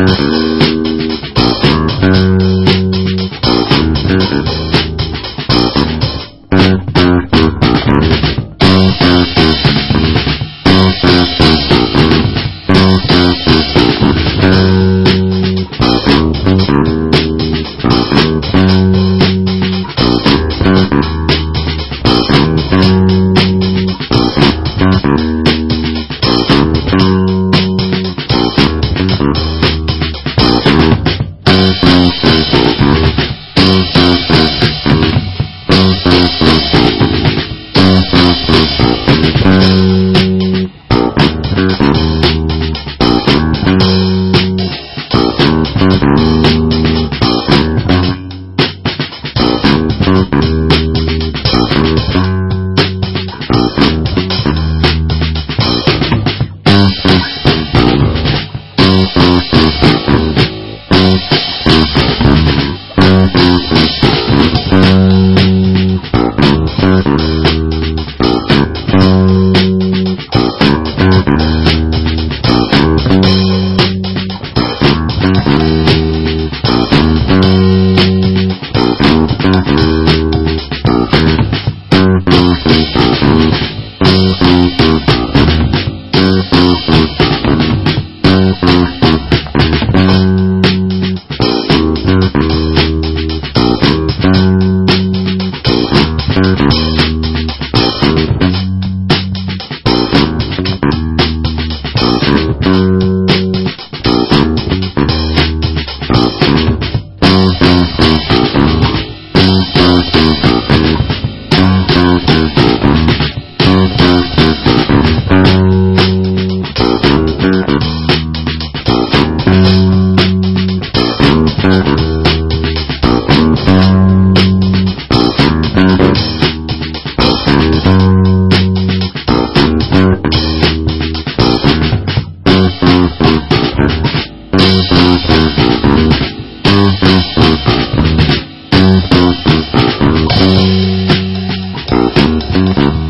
Mm-hmm. Auto Parts.